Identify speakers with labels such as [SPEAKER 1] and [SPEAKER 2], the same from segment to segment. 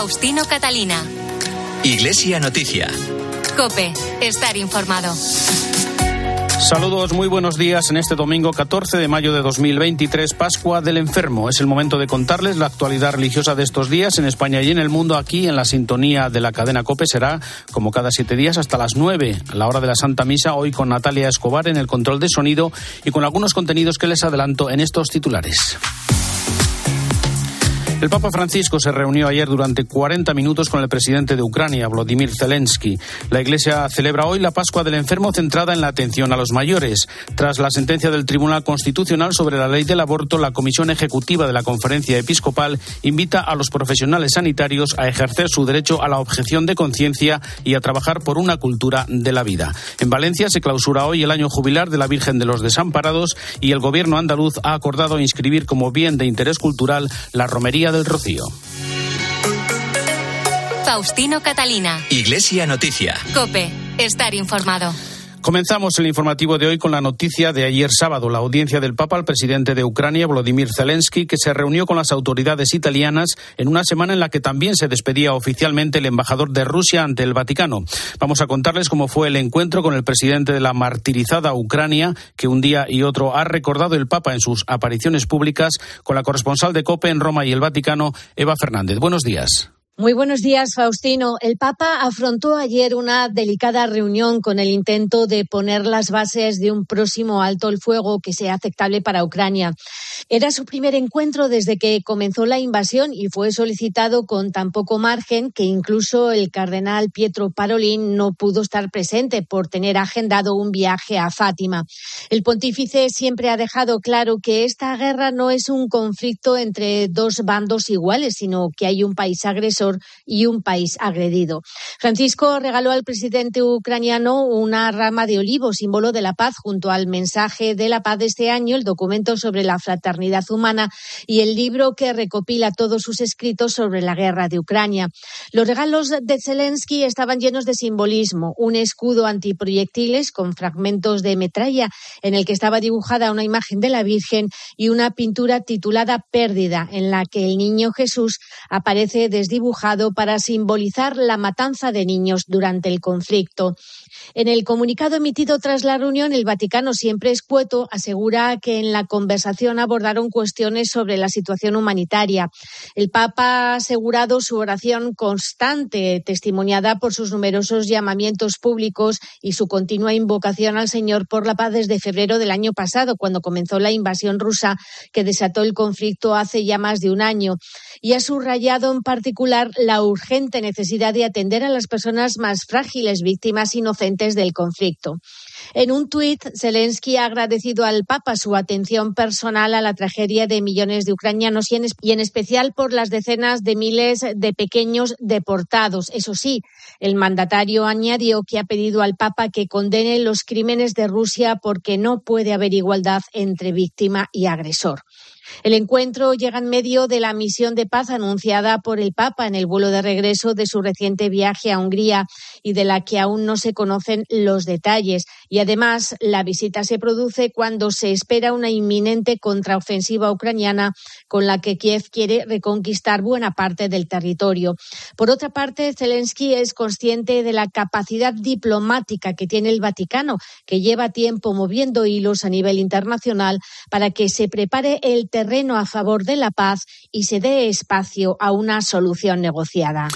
[SPEAKER 1] Faustino Catalina.
[SPEAKER 2] Iglesia Noticia.
[SPEAKER 1] Cope, estar informado.
[SPEAKER 3] Saludos, muy buenos días en este domingo 14 de mayo de 2023, Pascua del Enfermo. Es el momento de contarles la actualidad religiosa de estos días en España y en el mundo. Aquí en la sintonía de la cadena Cope será como cada siete días hasta las nueve, a la hora de la Santa Misa, hoy con Natalia Escobar en el control de sonido y con algunos contenidos que les adelanto en estos titulares. El Papa Francisco se reunió ayer durante 40 minutos con el presidente de Ucrania, Vladimir Zelensky. La Iglesia celebra hoy la Pascua del Enfermo centrada en la atención a los mayores. Tras la sentencia del Tribunal Constitucional sobre la ley del aborto, la Comisión Ejecutiva de la Conferencia Episcopal invita a los profesionales sanitarios a ejercer su derecho a la objeción de conciencia y a trabajar por una cultura de la vida. En Valencia se clausura hoy el año jubilar de la Virgen de los Desamparados y el gobierno andaluz ha acordado inscribir como bien de interés cultural la romería del Rocío.
[SPEAKER 1] Faustino Catalina.
[SPEAKER 2] Iglesia Noticia.
[SPEAKER 1] Cope, estar informado.
[SPEAKER 3] Comenzamos el informativo de hoy con la noticia de ayer sábado, la audiencia del Papa al presidente de Ucrania, Volodymyr Zelensky, que se reunió con las autoridades italianas en una semana en la que también se despedía oficialmente el embajador de Rusia ante el Vaticano. Vamos a contarles cómo fue el encuentro con el presidente de la martirizada Ucrania, que un día y otro ha recordado el Papa en sus apariciones públicas, con la corresponsal de COPE en Roma y el Vaticano, Eva Fernández. Buenos días.
[SPEAKER 4] Muy buenos días, Faustino. El Papa afrontó ayer una delicada reunión con el intento de poner las bases de un próximo alto el fuego que sea aceptable para Ucrania. Era su primer encuentro desde que comenzó la invasión y fue solicitado con tan poco margen que incluso el cardenal Pietro Parolin no pudo estar presente por tener agendado un viaje a Fátima. El pontífice siempre ha dejado claro que esta guerra no es un conflicto entre dos bandos iguales, sino que hay un país agresor y un país agredido. Francisco regaló al presidente ucraniano una rama de olivo, símbolo de la paz, junto al mensaje de la paz de este año, el documento sobre la fraternidad humana y el libro que recopila todos sus escritos sobre la guerra de Ucrania. Los regalos de Zelensky estaban llenos de simbolismo, un escudo antiproyectiles con fragmentos de metralla en el que estaba dibujada una imagen de la Virgen y una pintura titulada Pérdida, en la que el niño Jesús aparece desdibujado para simbolizar la matanza de niños durante el conflicto. En el comunicado emitido tras la reunión, el Vaticano, siempre escueto, asegura que en la conversación abordaron cuestiones sobre la situación humanitaria. El Papa ha asegurado su oración constante, testimoniada por sus numerosos llamamientos públicos y su continua invocación al Señor por la paz desde febrero del año pasado, cuando comenzó la invasión rusa que desató el conflicto hace ya más de un año. Y ha subrayado en particular la urgente necesidad de atender a las personas más frágiles, víctimas inocentes En un tuit, Zelensky ha agradecido al Papa su atención personal a la tragedia de millones de ucranianos y en, especial por las decenas de miles de pequeños deportados. Eso sí, el mandatario añadió que ha pedido al Papa que condene los crímenes de Rusia porque no puede haber igualdad entre víctima y agresor. El encuentro llega en medio de la misión de paz anunciada por el Papa en el vuelo de regreso de su reciente viaje a Hungría y de la que aún no se conocen los detalles. Y además, la visita se produce cuando se espera una inminente contraofensiva ucraniana con la que Kiev quiere reconquistar buena parte del territorio. Por otra parte, Zelensky es consciente de la capacidad diplomática que tiene el Vaticano, que lleva tiempo moviendo hilos a nivel internacional para que se prepare el terreno a favor de la paz y se dé espacio a una solución negociada.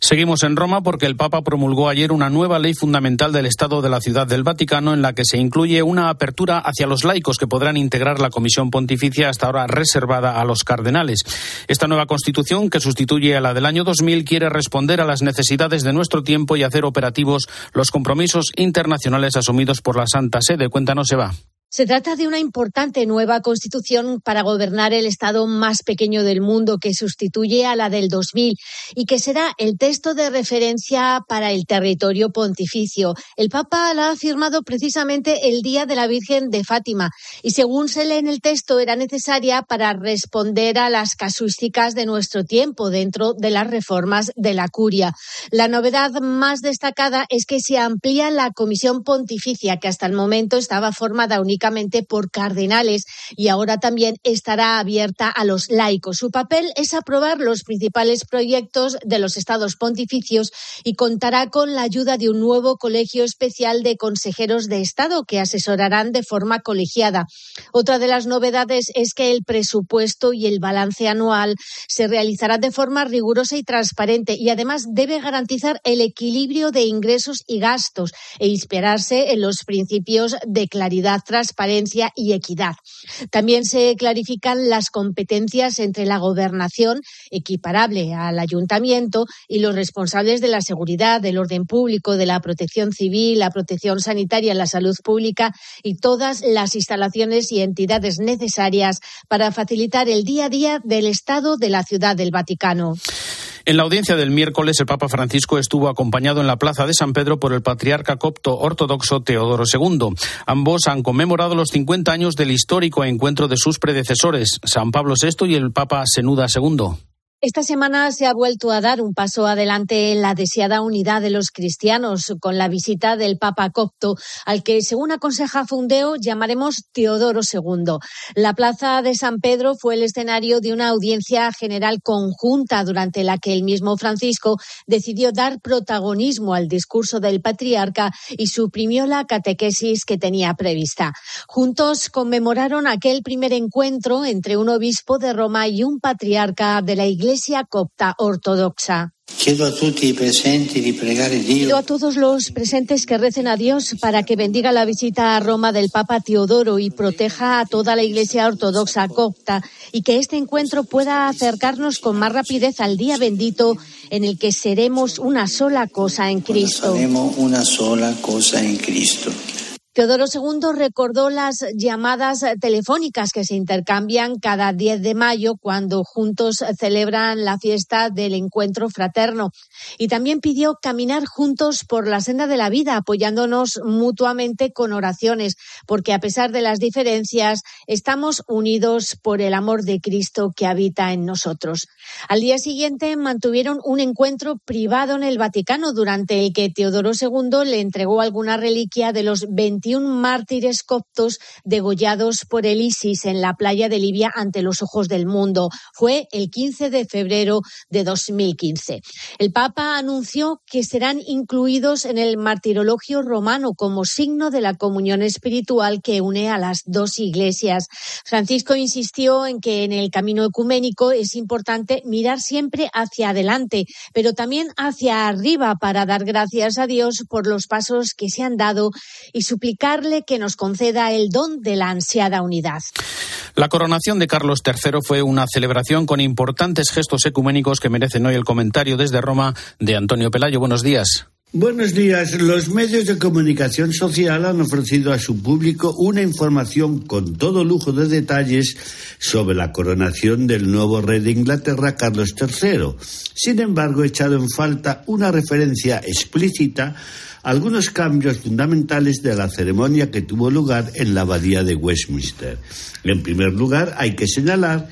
[SPEAKER 3] Seguimos en Roma porque el Papa promulgó ayer una nueva ley fundamental del Estado de la Ciudad del Vaticano en la que se incluye una apertura hacia los laicos que podrán integrar la Comisión Pontificia hasta ahora reservada a los cardenales. Esta nueva Constitución, que sustituye a la del año 2000, quiere responder a las necesidades de nuestro tiempo y hacer operativos los compromisos internacionales asumidos por la Santa Sede. Cuéntanos, Eva.
[SPEAKER 4] Se trata de una importante nueva constitución para gobernar el Estado más pequeño del mundo que sustituye a la del 2000 y que será el texto de referencia para el territorio pontificio. El Papa la ha firmado precisamente el Día de la Virgen de Fátima y según se lee en el texto era necesaria para responder a las casuísticas de nuestro tiempo dentro de las reformas de la curia. La novedad más destacada es que se amplía la comisión pontificia que hasta el momento estaba formada únicamente por cardenales y ahora también estará abierta a los laicos. Su papel es aprobar los principales proyectos de los estados pontificios y contará con la ayuda de un nuevo colegio especial de consejeros de Estado que asesorarán de forma colegiada. Otra de las novedades es que el presupuesto y el balance anual se realizarán de forma rigurosa y transparente y además debe garantizar el equilibrio de ingresos y gastos e inspirarse en los principios de claridad, transparencia y equidad. También se clarifican las competencias entre la gobernación, equiparable al ayuntamiento, y los responsables de la seguridad, del orden público, de la protección civil, la protección sanitaria, la salud pública y todas las instalaciones y entidades necesarias para facilitar el día a día del Estado de la Ciudad del Vaticano.
[SPEAKER 3] En la audiencia del miércoles, el Papa Francisco estuvo acompañado en la Plaza de San Pedro por el patriarca copto ortodoxo Teodoro II. Ambos han conmemorado los 50 años del histórico encuentro de sus predecesores, San Pablo VI y el Papa Senuda II.
[SPEAKER 4] Esta semana se ha vuelto a dar un paso adelante en la deseada unidad de los cristianos con la visita del Papa Copto, al que, según aconseja Fundeo, llamaremos Teodoro II. La plaza de San Pedro fue el escenario de una audiencia general conjunta durante la que el mismo Francisco decidió dar protagonismo al discurso del patriarca y suprimió la catequesis que tenía prevista. Juntos conmemoraron aquel primer encuentro entre un obispo de Roma y un patriarca de la Iglesia Iglesia Copta Ortodoxa.
[SPEAKER 5] Pido
[SPEAKER 4] a todos los presentes que recen a Dios para que bendiga la visita a Roma del Papa Teodoro y proteja a toda la Iglesia Ortodoxa copta y que este encuentro pueda acercarnos con más rapidez al día bendito en el que seremos una sola cosa en Cristo.
[SPEAKER 5] Seremos una sola cosa en Cristo.
[SPEAKER 4] Teodoro II recordó las llamadas telefónicas que se intercambian cada 10 de mayo cuando juntos celebran la fiesta del encuentro fraterno y también pidió caminar juntos por la senda de la vida apoyándonos mutuamente con oraciones porque a pesar de las diferencias estamos unidos por el amor de Cristo que habita en nosotros. Al día siguiente mantuvieron un encuentro privado en el Vaticano durante el que Teodoro II le entregó alguna reliquia de los 20 21 mártires coptos degollados por el ISIS en la playa de Libia ante los ojos del mundo. Fue el 15 de febrero de 2015. El Papa anunció que serán incluidos en el martirologio romano como signo de la comunión espiritual que une a las dos iglesias. Francisco insistió en que en el camino ecuménico es importante mirar siempre hacia adelante, pero también hacia arriba para dar gracias a Dios por los pasos que se han dado y suplicar que nos conceda el don de la ansiada unidad.
[SPEAKER 3] La coronación de Carlos III fue una celebración con importantes gestos ecuménicos que merecen hoy el comentario desde Roma de Antonio Pelayo. Buenos días.
[SPEAKER 6] Buenos días. Los medios de comunicación social han ofrecido a su público una información con todo lujo de detalles sobre la coronación del nuevo rey de Inglaterra, Carlos III. Sin embargo, he echado en falta una referencia explícita algunos cambios fundamentales de la ceremonia que tuvo lugar en la abadía de Westminster. En primer lugar, hay que señalar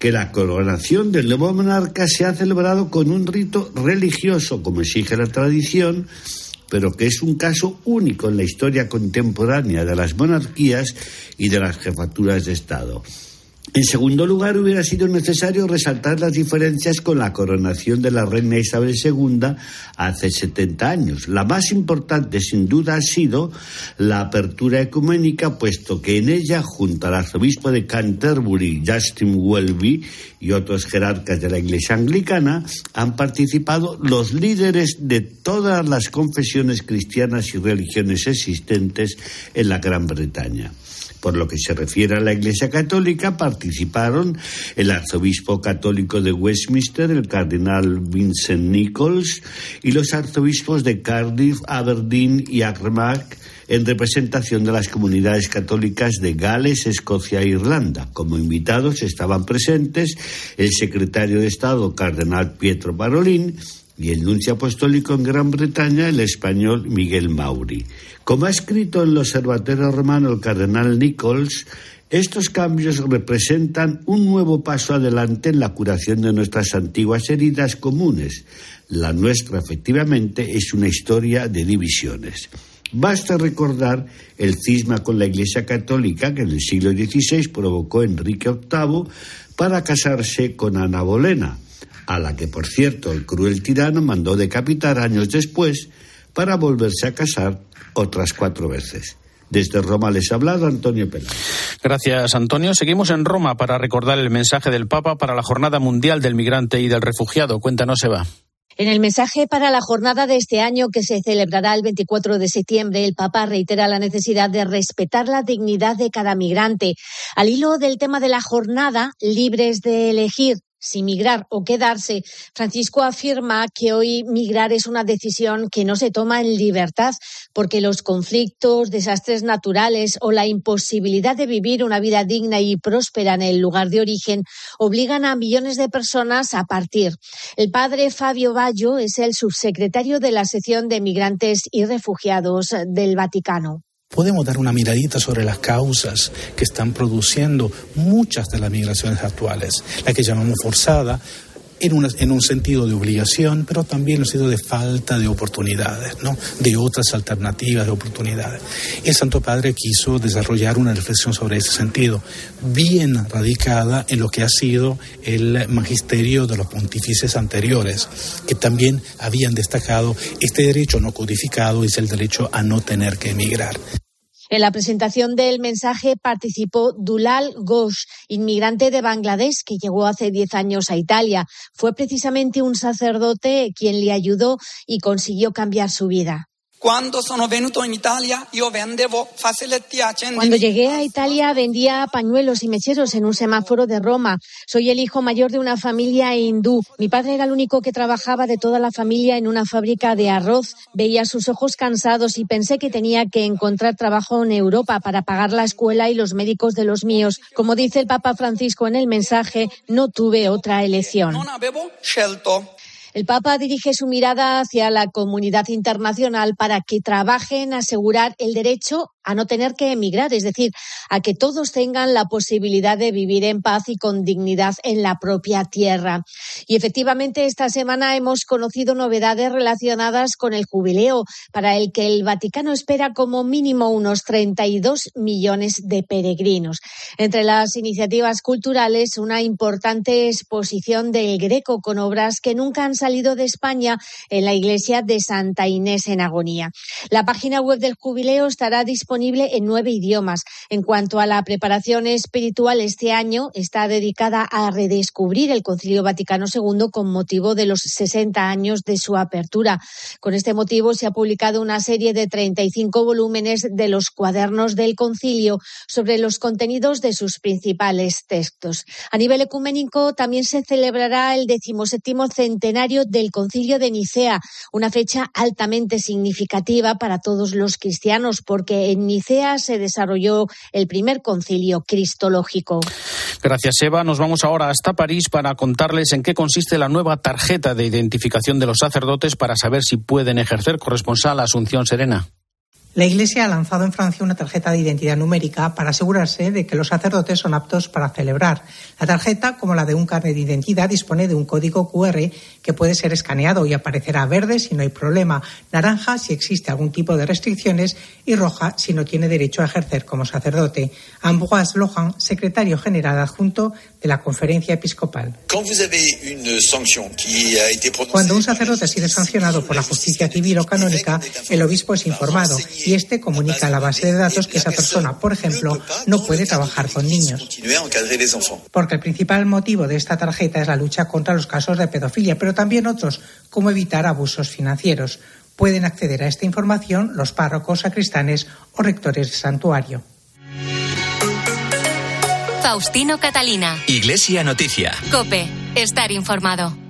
[SPEAKER 6] que la coronación del nuevo monarca se ha celebrado con un rito religioso, como exige la tradición, pero que es un caso único en la historia contemporánea de las monarquías y de las jefaturas de Estado. En segundo lugar, hubiera sido necesario resaltar las diferencias con la coronación de la reina Isabel II hace 70 años. La más importante, sin duda, ha sido la apertura ecuménica, puesto que en ella, junto al arzobispo de Canterbury, Justin Welby, y otros jerarcas de la Iglesia anglicana, han participado los líderes de todas las confesiones cristianas y religiones existentes en la Gran Bretaña. Por lo que se refiere a la Iglesia Católica, participaron el arzobispo católico de Westminster, el cardenal Vincent Nichols, y los arzobispos de Cardiff, Aberdeen y Armagh, en representación de las comunidades católicas de Gales, Escocia e Irlanda. Como invitados estaban presentes el secretario de Estado, cardenal Pietro Parolin, y el nuncio apostólico en Gran Bretaña, el español Miguel Mauri. Como ha escrito en el Observatorio Romano el cardenal Nichols, estos cambios representan un nuevo paso adelante en la curación de nuestras antiguas heridas comunes. La nuestra, efectivamente, es una historia de divisiones. Basta recordar el cisma con la Iglesia Católica que en el siglo XVI provocó Enrique VIII para casarse con Ana Bolena, a la que, por cierto, el cruel tirano mandó decapitar años después para volverse a casar otras cuatro veces. Desde Roma les ha hablado Antonio Peláez.
[SPEAKER 3] Gracias, Antonio. Seguimos en Roma para recordar el mensaje del Papa para la Jornada Mundial del Migrante y del Refugiado. Cuéntanos, Eva.
[SPEAKER 4] En el mensaje para la jornada de este año, que se celebrará el 24 de septiembre, el Papa reitera la necesidad de respetar la dignidad de cada migrante. Al hilo del tema de la jornada, libres de elegir si migrar o quedarse, Francisco afirma que hoy migrar es una decisión que no se toma en libertad, porque los conflictos, desastres naturales o la imposibilidad de vivir una vida digna y próspera en el lugar de origen obligan a millones de personas a partir. El padre Fabio Baggio es el subsecretario de la sección de migrantes y refugiados del Vaticano
[SPEAKER 7] podemos dar una miradita sobre las causas que están produciendo muchas de las migraciones actuales, la que llamamos forzada, en, en, un sentido de obligación, pero también en un sentido de falta de oportunidades, ¿no? de otras alternativas de oportunidades. El Santo Padre quiso desarrollar una reflexión sobre ese sentido, bien radicada en lo que ha sido el magisterio de los pontífices anteriores, que también habían destacado este derecho no codificado, es el derecho a no tener que emigrar.
[SPEAKER 4] En la presentación del mensaje participó Dulal Ghosh, inmigrante de Bangladesh que llegó hace diez años a Italia. Fue precisamente un sacerdote quien le ayudó y consiguió cambiar su vida.
[SPEAKER 8] Cuando
[SPEAKER 4] llegué a Italia vendía pañuelos y mecheros en un semáforo de Roma. Soy el hijo mayor de una familia hindú. Mi padre era el único que trabajaba de toda la familia en una fábrica de arroz. Veía sus ojos cansados y pensé que tenía que encontrar trabajo en Europa para pagar la escuela y los médicos de los míos. Como dice el Papa Francisco en el mensaje, no tuve otra elección. El Papa dirige su mirada hacia la comunidad internacional para que trabaje en asegurar el derecho a no tener que emigrar, es decir, a que todos tengan la posibilidad de vivir en paz y con dignidad en la propia tierra. Y efectivamente, esta semana hemos conocido novedades relacionadas con el jubileo, para el que el Vaticano espera como mínimo unos 32 millones de peregrinos. Entre las iniciativas culturales, una importante exposición del Greco con obras que nunca han salido de España en la iglesia de Santa Inés en Agonía. La página web del jubileo estará disponible disponible en nueve idiomas. En cuanto a la preparación espiritual, este año está dedicada a redescubrir el Concilio Vaticano II con motivo de los 60 años de su apertura. Con este motivo se ha publicado una serie de 35 volúmenes de los cuadernos del Concilio sobre los contenidos de sus principales textos. A nivel ecuménico también se celebrará el decimoséptimo centenario del Concilio de Nicea, una fecha altamente significativa para todos los cristianos porque en en Nicea se desarrolló el primer concilio cristológico.
[SPEAKER 3] Gracias, Eva. Nos vamos ahora hasta París para contarles en qué consiste la nueva tarjeta de identificación de los sacerdotes para saber si pueden ejercer corresponsal a Asunción Serena.
[SPEAKER 9] La Iglesia ha lanzado en Francia una tarjeta de identidad numérica para asegurarse de que los sacerdotes son aptos para celebrar. La tarjeta, como la de un carnet de identidad, dispone de un código QR que puede ser escaneado y aparecerá verde si no hay problema, naranja si existe algún tipo de restricciones y roja si no tiene derecho a ejercer como sacerdote. Ambroise Lohan, secretario general adjunto de la Conferencia Episcopal. Cuando un sacerdote ha sido sancionado por la justicia civil o canónica, el obispo es informado y este comunica a la base de datos que esa persona, por ejemplo, no puede trabajar con niños. Porque el principal motivo de esta tarjeta es la lucha contra los casos de pedofilia, pero también otros, como evitar abusos financieros. Pueden acceder a esta información los párrocos, sacristanes o rectores de santuario.
[SPEAKER 1] Faustino Catalina.
[SPEAKER 2] Iglesia Noticia.
[SPEAKER 1] Cope. Estar informado.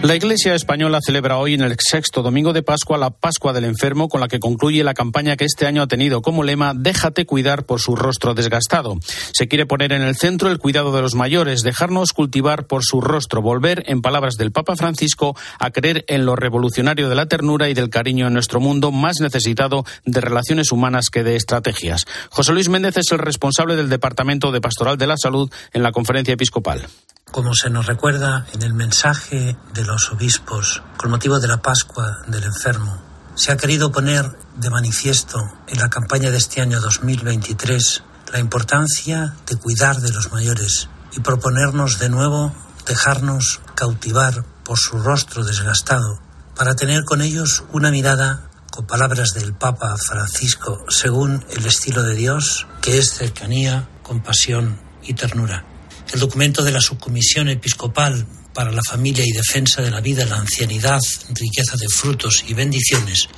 [SPEAKER 3] La Iglesia española celebra hoy en el sexto domingo de Pascua la Pascua del Enfermo, con la que concluye la campaña que este año ha tenido como lema Déjate cuidar por su rostro desgastado. Se quiere poner en el centro el cuidado de los mayores, dejarnos cultivar por su rostro, volver, en palabras del Papa Francisco, a creer en lo revolucionario de la ternura y del cariño en nuestro mundo más necesitado de relaciones humanas que de estrategias. José Luis Méndez es el responsable del Departamento de Pastoral de la Salud en la Conferencia Episcopal.
[SPEAKER 8] Como se nos recuerda en el mensaje de los obispos con motivo de la Pascua del enfermo, se ha querido poner de manifiesto en la campaña de este año 2023 la importancia de cuidar de los mayores y proponernos de nuevo dejarnos cautivar por su rostro desgastado para tener con ellos una mirada con palabras del Papa Francisco según el estilo de Dios que es cercanía, compasión y ternura. El documento de la Subcomisión Episcopal para la Familia y Defensa de la Vida, la Ancianidad, Riqueza de Frutos y Bendiciones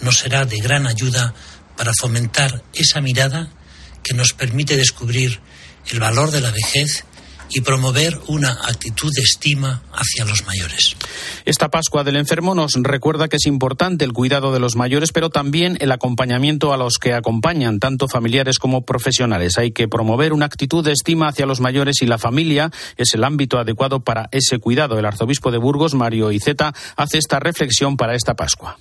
[SPEAKER 8] nos será de gran ayuda para fomentar esa mirada que nos permite descubrir el valor de la vejez y promover una actitud de estima hacia los mayores.
[SPEAKER 3] Esta Pascua del Enfermo nos recuerda que es importante el cuidado de los mayores, pero también el acompañamiento a los que acompañan, tanto familiares como profesionales. Hay que promover una actitud de estima hacia los mayores y la familia es el ámbito adecuado para ese cuidado. El arzobispo de Burgos, Mario Iceta, hace esta reflexión para esta Pascua.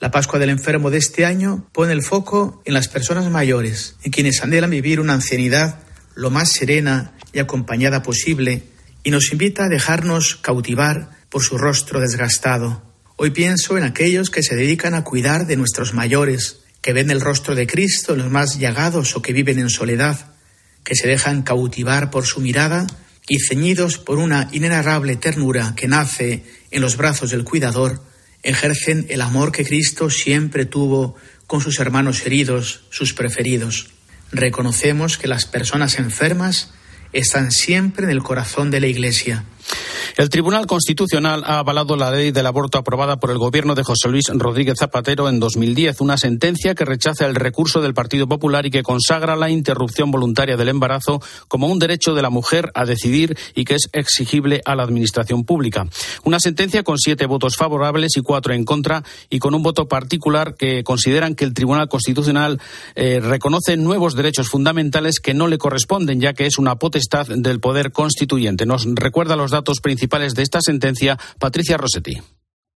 [SPEAKER 10] La Pascua del Enfermo de este año pone el foco en las personas mayores, en quienes anhelan vivir una ancianidad lo más serena y acompañada posible y nos invita a dejarnos cautivar por su rostro desgastado. Hoy pienso en aquellos que se dedican a cuidar de nuestros mayores, que ven el rostro de Cristo en los más llagados o que viven en soledad, que se dejan cautivar por su mirada y ceñidos por una inenarrable ternura que nace en los brazos del cuidador, ejercen el amor que Cristo siempre tuvo con sus hermanos heridos, sus preferidos. Reconocemos que las personas enfermas están siempre en el corazón de la Iglesia
[SPEAKER 3] el Tribunal Constitucional ha avalado la ley del aborto aprobada por el gobierno de José Luis Rodríguez Zapatero en 2010, una sentencia que rechaza el recurso del Partido Popular y que consagra la interrupción voluntaria del embarazo como un derecho de la mujer a decidir y que es exigible a la Administración pública. Una sentencia con siete votos favorables y cuatro en contra y con un voto particular que consideran que el Tribunal Constitucional eh, reconoce nuevos derechos fundamentales que no le corresponden, ya que es una potestad del Poder Constituyente. Nos recuerda los datos principales de esta sentencia, Patricia Rossetti.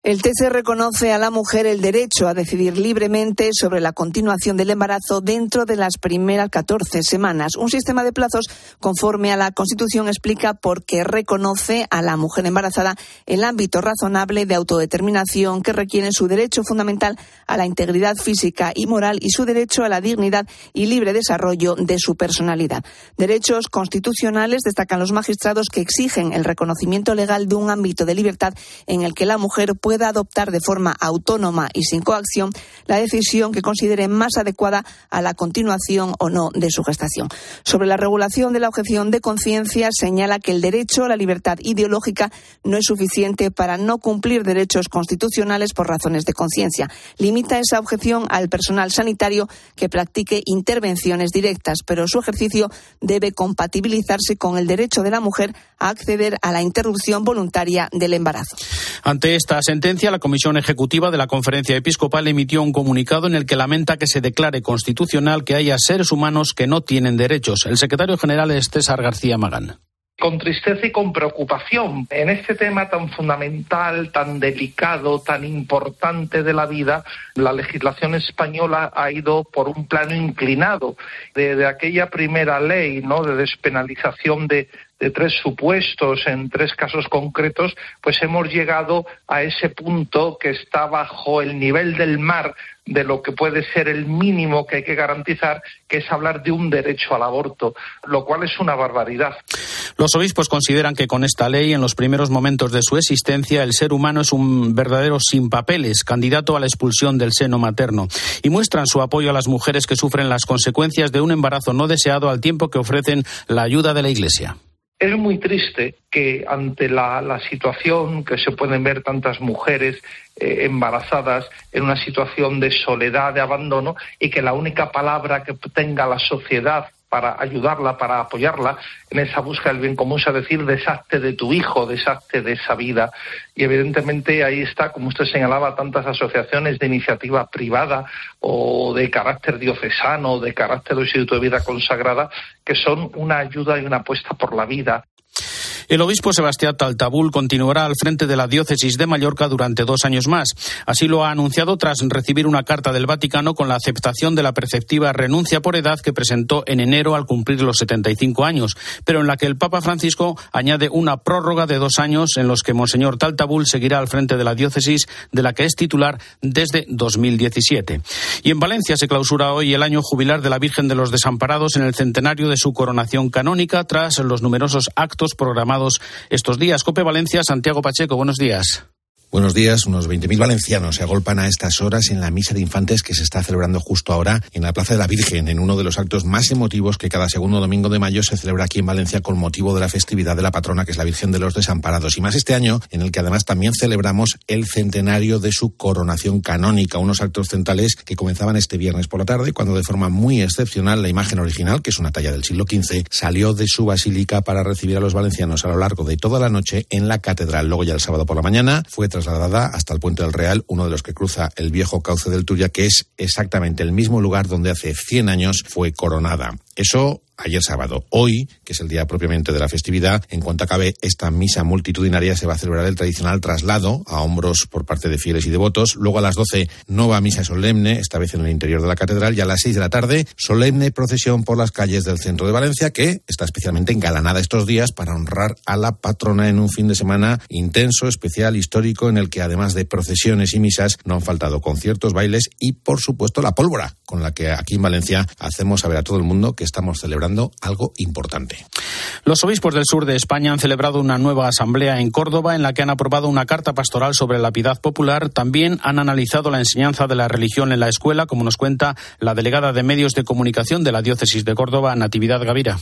[SPEAKER 11] El TC reconoce a la mujer el derecho a decidir libremente sobre la continuación del embarazo dentro de las primeras 14 semanas. Un sistema de plazos conforme a la Constitución explica por qué reconoce a la mujer embarazada el ámbito razonable de autodeterminación que requiere su derecho fundamental a la integridad física y moral y su derecho a la dignidad y libre desarrollo de su personalidad. Derechos constitucionales destacan los magistrados que exigen el reconocimiento legal de un ámbito de libertad en el que la mujer puede pueda adoptar de forma autónoma y sin coacción la decisión que considere más adecuada a la continuación o no de su gestación. Sobre la regulación de la objeción de conciencia, señala que el derecho a la libertad ideológica no es suficiente para no cumplir derechos constitucionales por razones de conciencia. Limita esa objeción al personal sanitario que practique intervenciones directas, pero su ejercicio debe compatibilizarse con el derecho de la mujer a acceder a la interrupción voluntaria del embarazo.
[SPEAKER 3] Ante esta sentencia, la Comisión Ejecutiva de la Conferencia Episcopal emitió un comunicado en el que lamenta que se declare constitucional que haya seres humanos que no tienen derechos. El secretario general es César García Magán
[SPEAKER 12] con tristeza y con preocupación. En este tema tan fundamental, tan delicado, tan importante de la vida, la legislación española ha ido por un plano inclinado. Desde aquella primera ley ¿no? de despenalización de, de tres supuestos en tres casos concretos, pues hemos llegado a ese punto que está bajo el nivel del mar de lo que puede ser el mínimo que hay que garantizar, que es hablar de un derecho al aborto, lo cual es una barbaridad.
[SPEAKER 3] Los obispos consideran que con esta ley, en los primeros momentos de su existencia, el ser humano es un verdadero sin papeles, candidato a la expulsión del seno materno, y muestran su apoyo a las mujeres que sufren las consecuencias de un embarazo no deseado al tiempo que ofrecen la ayuda de la Iglesia.
[SPEAKER 12] Es muy triste que ante la, situación que se pueden ver tantas mujeres eh, embarazadas en una situación de soledad, de abandono, y que la única palabra que tenga la sociedad para ayudarla, para apoyarla en esa búsqueda del bien común, es decir, deshazte de tu hijo, deshazte de esa vida. Y evidentemente ahí está, como usted señalaba, tantas asociaciones de iniciativa privada o de carácter diocesano, de carácter de Instituto de Vida Consagrada, que son una ayuda y una apuesta por la vida.
[SPEAKER 3] El obispo Sebastián Taltabul continuará al frente de la diócesis de Mallorca durante dos años más. Así lo ha anunciado tras recibir una carta del Vaticano con la aceptación de la perceptiva renuncia por edad que presentó en enero al cumplir los 75 años, pero en la que el Papa Francisco añade una prórroga de dos años en los que Monseñor Taltabul seguirá al frente de la diócesis de la que es titular desde 2017. Y en Valencia se clausura hoy el año jubilar de la Virgen de los Desamparados en el centenario de su coronación canónica tras los numerosos actos programados estos días. Cope Valencia, Santiago Pacheco, buenos días.
[SPEAKER 13] Buenos días. Unos 20.000 valencianos se agolpan a estas horas en la misa de infantes que se está celebrando justo ahora en la Plaza de la Virgen, en uno de los actos más emotivos que cada segundo domingo de mayo se celebra aquí en Valencia con motivo de la festividad de la patrona, que es la Virgen de los Desamparados. Y más este año, en el que además también celebramos el centenario de su coronación canónica, unos actos centrales que comenzaban este viernes por la tarde, cuando de forma muy excepcional la imagen original, que es una talla del siglo XV, salió de su basílica para recibir a los valencianos a lo largo de toda la noche en la catedral. Luego ya el sábado por la mañana fue tras trasladada hasta el Puente del Real, uno de los que cruza el viejo cauce del Turia, que es exactamente el mismo lugar donde hace 100 años fue coronada. Eso ayer sábado. Hoy, que es el día propiamente de la festividad, en cuanto acabe esta misa multitudinaria, se va a celebrar el tradicional traslado a hombros por parte de fieles y devotos. Luego a las 12, nueva misa solemne, esta vez en el interior de la catedral, y a las 6 de la tarde, solemne procesión por las calles del centro de Valencia, que está especialmente engalanada estos días para honrar a la patrona en un fin de semana intenso, especial, histórico, en el que además de procesiones y misas, no han faltado conciertos, bailes y, por supuesto, la pólvora, con la que aquí en Valencia hacemos saber a todo el mundo que estamos celebrando algo importante.
[SPEAKER 3] Los obispos del sur de España han celebrado una nueva asamblea en Córdoba en la que han aprobado una carta pastoral sobre la piedad popular. También han analizado la enseñanza de la religión en la escuela, como nos cuenta la delegada de medios de comunicación de la diócesis de Córdoba, Natividad Gavira.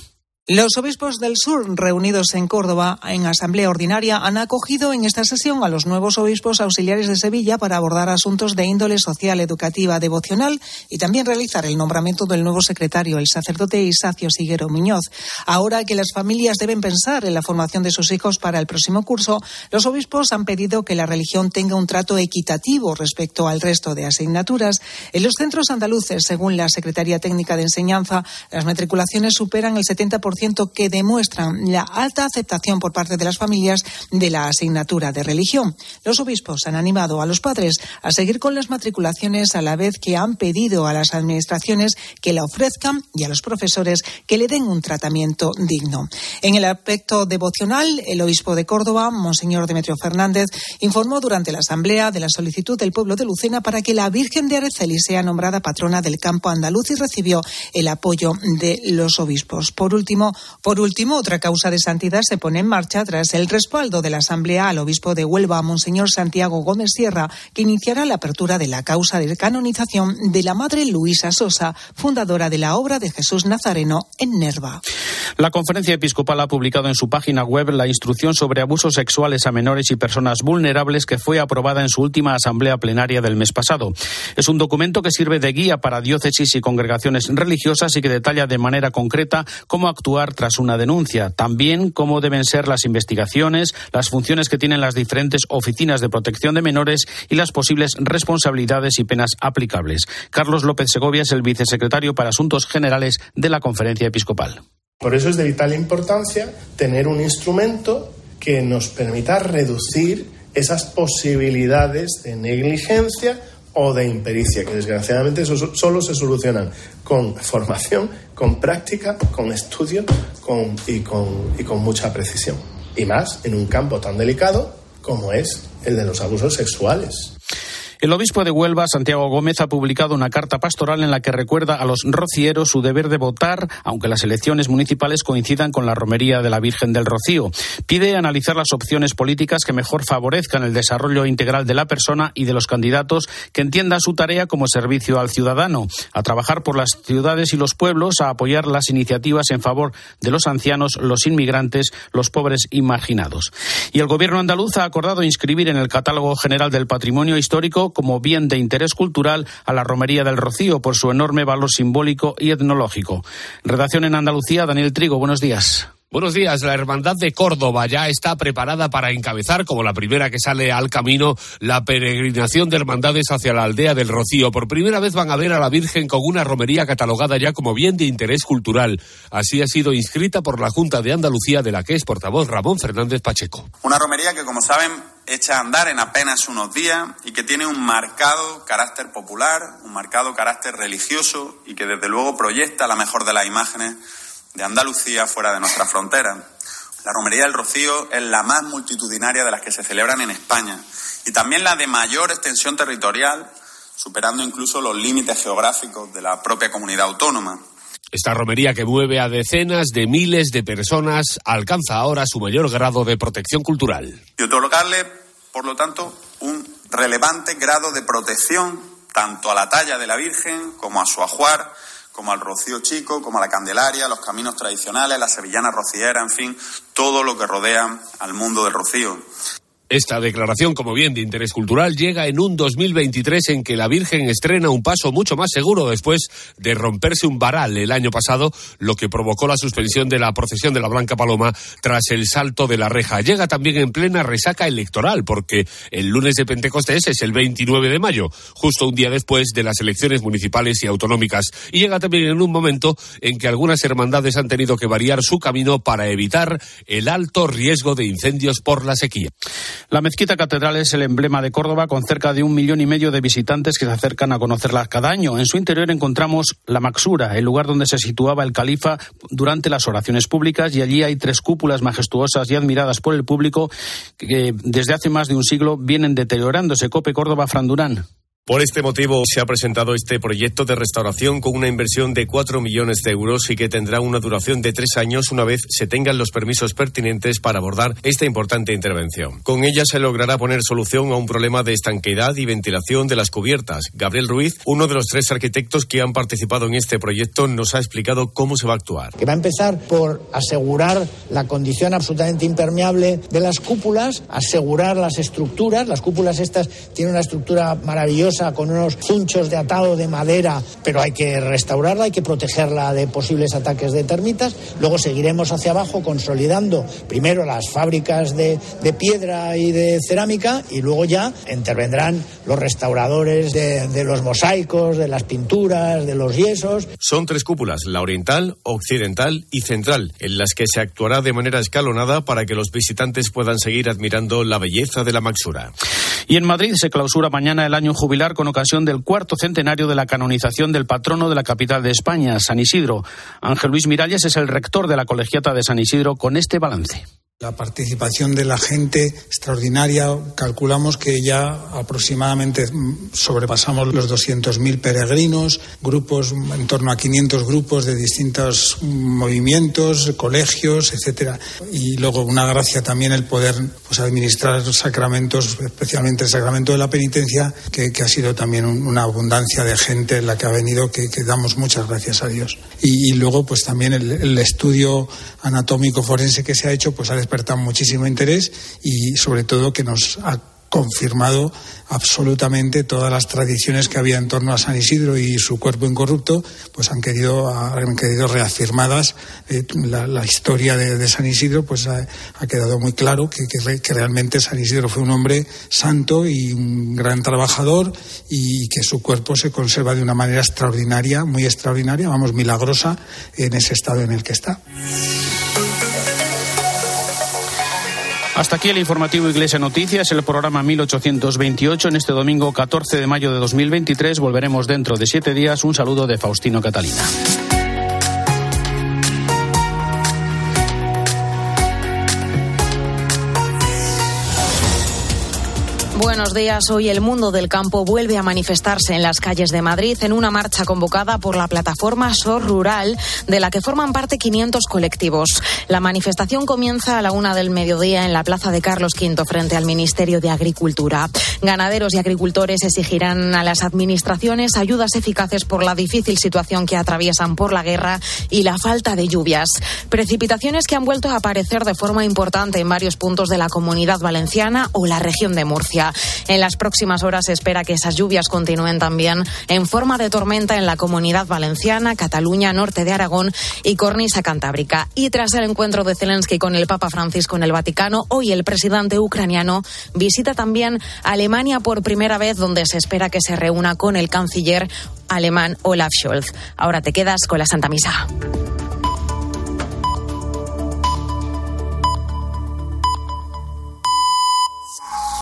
[SPEAKER 9] Los obispos del sur, reunidos en Córdoba en asamblea ordinaria, han acogido en esta sesión a los nuevos obispos auxiliares de Sevilla para abordar asuntos de índole social, educativa, devocional y también realizar el nombramiento del nuevo secretario, el sacerdote Isacio Siguero Muñoz. Ahora que las familias deben pensar en la formación de sus hijos para el próximo curso, los obispos han pedido que la religión tenga un trato equitativo respecto al resto de asignaturas. En los centros andaluces, según la Secretaría Técnica de Enseñanza, las matriculaciones superan el 70% que demuestran la alta aceptación por parte de las familias de la asignatura de religión. Los obispos han animado a los padres a seguir con las matriculaciones a la vez que han pedido a las administraciones que la ofrezcan y a los profesores que le den un tratamiento digno. En el aspecto devocional, el obispo de Córdoba, Monseñor Demetrio Fernández, informó durante la asamblea de la solicitud del pueblo de Lucena para que la Virgen de Araceli sea nombrada patrona del campo andaluz y recibió el apoyo de los obispos. Por último, por último, otra causa de santidad se pone en marcha tras el respaldo de la Asamblea al obispo de Huelva, Monseñor Santiago Gómez Sierra, que iniciará la apertura de la causa de canonización de la Madre Luisa Sosa, fundadora de la obra de Jesús Nazareno en Nerva.
[SPEAKER 3] La conferencia episcopal ha publicado en su página web la instrucción sobre abusos sexuales a menores y personas vulnerables que fue aprobada en su última asamblea plenaria del mes pasado. Es un documento que sirve de guía para diócesis y congregaciones religiosas y que detalla de manera concreta cómo actuar tras una denuncia. También cómo deben ser las investigaciones, las funciones que tienen las diferentes oficinas de protección de menores y las posibles responsabilidades y penas aplicables. Carlos López Segovia es el vicesecretario para Asuntos Generales de la Conferencia Episcopal.
[SPEAKER 14] Por eso es de vital importancia tener un instrumento que nos permita reducir esas posibilidades de negligencia o de impericia, que desgraciadamente solo se solucionan con formación, con práctica, con estudio con, y, con, y con mucha precisión. Y más en un campo tan delicado como es el de los abusos sexuales.
[SPEAKER 3] El obispo de Huelva, Santiago Gómez, ha publicado una carta pastoral en la que recuerda a los rocieros su deber de votar, aunque las elecciones municipales coincidan con la romería de la Virgen del Rocío. Pide analizar las opciones políticas que mejor favorezcan el desarrollo integral de la persona y de los candidatos que entiendan su tarea como servicio al ciudadano, a trabajar por las ciudades y los pueblos, a apoyar las iniciativas en favor de los ancianos, los inmigrantes, los pobres y marginados. Y el gobierno andaluz ha acordado inscribir en el catálogo general del patrimonio histórico como bien de interés cultural a la Romería del Rocío por su enorme valor simbólico y etnológico. Redacción en Andalucía, Daniel Trigo, buenos días.
[SPEAKER 15] Buenos días. La Hermandad de Córdoba ya está preparada para encabezar, como la primera que sale al camino, la peregrinación de hermandades hacia la aldea del Rocío. Por primera vez van a ver a la Virgen con una romería catalogada ya como bien de interés cultural. Así ha sido inscrita por la Junta de Andalucía, de la que es portavoz Ramón Fernández Pacheco.
[SPEAKER 16] Una romería que, como saben, echa a andar en apenas unos días y que tiene un marcado carácter popular, un marcado carácter religioso y que desde luego proyecta la mejor de las imágenes de Andalucía fuera de nuestra frontera. La Romería del Rocío es la más multitudinaria de las que se celebran en España y también la de mayor extensión territorial, superando incluso los límites geográficos de la propia comunidad autónoma.
[SPEAKER 15] Esta romería que mueve a decenas de miles de personas alcanza ahora su mayor grado de protección cultural.
[SPEAKER 16] Y otorgarle, por lo tanto, un relevante grado de protección tanto a la talla de la Virgen como a su ajuar como al Rocío Chico, como a la Candelaria, los caminos tradicionales, la Sevillana Rociera, en fin, todo lo que rodea al mundo del Rocío.
[SPEAKER 15] Esta declaración como bien de interés cultural llega en un 2023 en que la Virgen estrena un paso mucho más seguro después de romperse un varal el año pasado, lo que provocó la suspensión de la procesión de la Blanca Paloma tras el salto de la reja. Llega también en plena resaca electoral porque el lunes de Pentecostés es el 29 de mayo, justo un día después de las elecciones municipales y autonómicas. Y llega también en un momento en que algunas hermandades han tenido que variar su camino para evitar el alto riesgo de incendios por la sequía.
[SPEAKER 3] La mezquita catedral es el emblema de Córdoba con cerca de un millón y medio de visitantes que se acercan a conocerla cada año. En su interior encontramos la Maxura, el lugar donde se situaba el califa durante las oraciones públicas y allí hay tres cúpulas majestuosas y admiradas por el público que desde hace más de un siglo vienen deteriorándose. Cope Córdoba Frandurán.
[SPEAKER 17] Por este motivo se ha presentado este proyecto de restauración con una inversión de 4 millones de euros y que tendrá una duración de tres años una vez se tengan los permisos pertinentes para abordar esta importante intervención. Con ella se logrará poner solución a un problema de estanqueidad y ventilación de las cubiertas. Gabriel Ruiz, uno de los tres arquitectos que han participado en este proyecto, nos ha explicado cómo se va a actuar.
[SPEAKER 18] Que va a empezar por asegurar la condición absolutamente impermeable de las cúpulas, asegurar las estructuras. Las cúpulas estas tienen una estructura maravillosa con unos zunchos de atado de madera, pero hay que restaurarla, hay que protegerla de posibles ataques de termitas. Luego seguiremos hacia abajo consolidando primero las fábricas de, de piedra y de cerámica y luego ya intervendrán los restauradores de, de los mosaicos, de las pinturas, de los yesos.
[SPEAKER 17] Son tres cúpulas, la oriental, occidental y central, en las que se actuará de manera escalonada para que los visitantes puedan seguir admirando la belleza de la Maxura.
[SPEAKER 3] Y en Madrid se clausura mañana el año con ocasión del cuarto centenario de la canonización del patrono de la capital de España, San Isidro. Ángel Luis Miralles es el rector de la colegiata de San Isidro con este balance.
[SPEAKER 19] La participación de la gente extraordinaria, calculamos que ya aproximadamente sobrepasamos los 200.000 peregrinos, grupos, en torno a 500 grupos de distintos movimientos, colegios, etcétera. Y luego una gracia también el poder pues, administrar sacramentos, especialmente el sacramento de la penitencia, que, que ha sido también un, una abundancia de gente en la que ha venido, que, que damos muchas gracias a Dios. Y, y luego pues también el, el, estudio anatómico forense que se ha hecho, pues ha despertado muchísimo interés y sobre todo que nos ha confirmado absolutamente todas las tradiciones que había en torno a San Isidro y su cuerpo incorrupto, pues han querido, han querido reafirmadas. Eh, la, la, historia de, de, San Isidro, pues ha, ha quedado muy claro que, que, que, realmente San Isidro fue un hombre santo y un gran trabajador y que su cuerpo se conserva de una manera extraordinaria, muy extraordinaria, vamos, milagrosa en ese estado en el que está.
[SPEAKER 3] Hasta aquí el informativo Iglesia Noticias, el programa 1828. En este domingo 14 de mayo de 2023 volveremos dentro de siete días. Un saludo de Faustino Catalina.
[SPEAKER 20] Buenos días. Hoy el mundo del campo vuelve a manifestarse en las calles de Madrid en una marcha convocada por la plataforma SOR Rural, de la que forman parte 500 colectivos. La manifestación comienza a la una del mediodía en la plaza de Carlos V frente al Ministerio de Agricultura. Ganaderos y agricultores exigirán a las administraciones ayudas eficaces por la difícil situación que atraviesan por la guerra y la falta de lluvias. Precipitaciones que han vuelto a aparecer de forma importante en varios puntos de la comunidad valenciana o la región de Murcia. En las próximas horas se espera que esas lluvias continúen también en forma de tormenta en la comunidad valenciana, Cataluña, norte de Aragón y cornisa cantábrica. Y tras el encuentro de Zelensky con el Papa Francisco en el Vaticano, hoy el presidente ucraniano visita también Alemania por primera vez, donde se espera que se reúna con el canciller alemán Olaf Scholz. Ahora te quedas con la Santa Misa.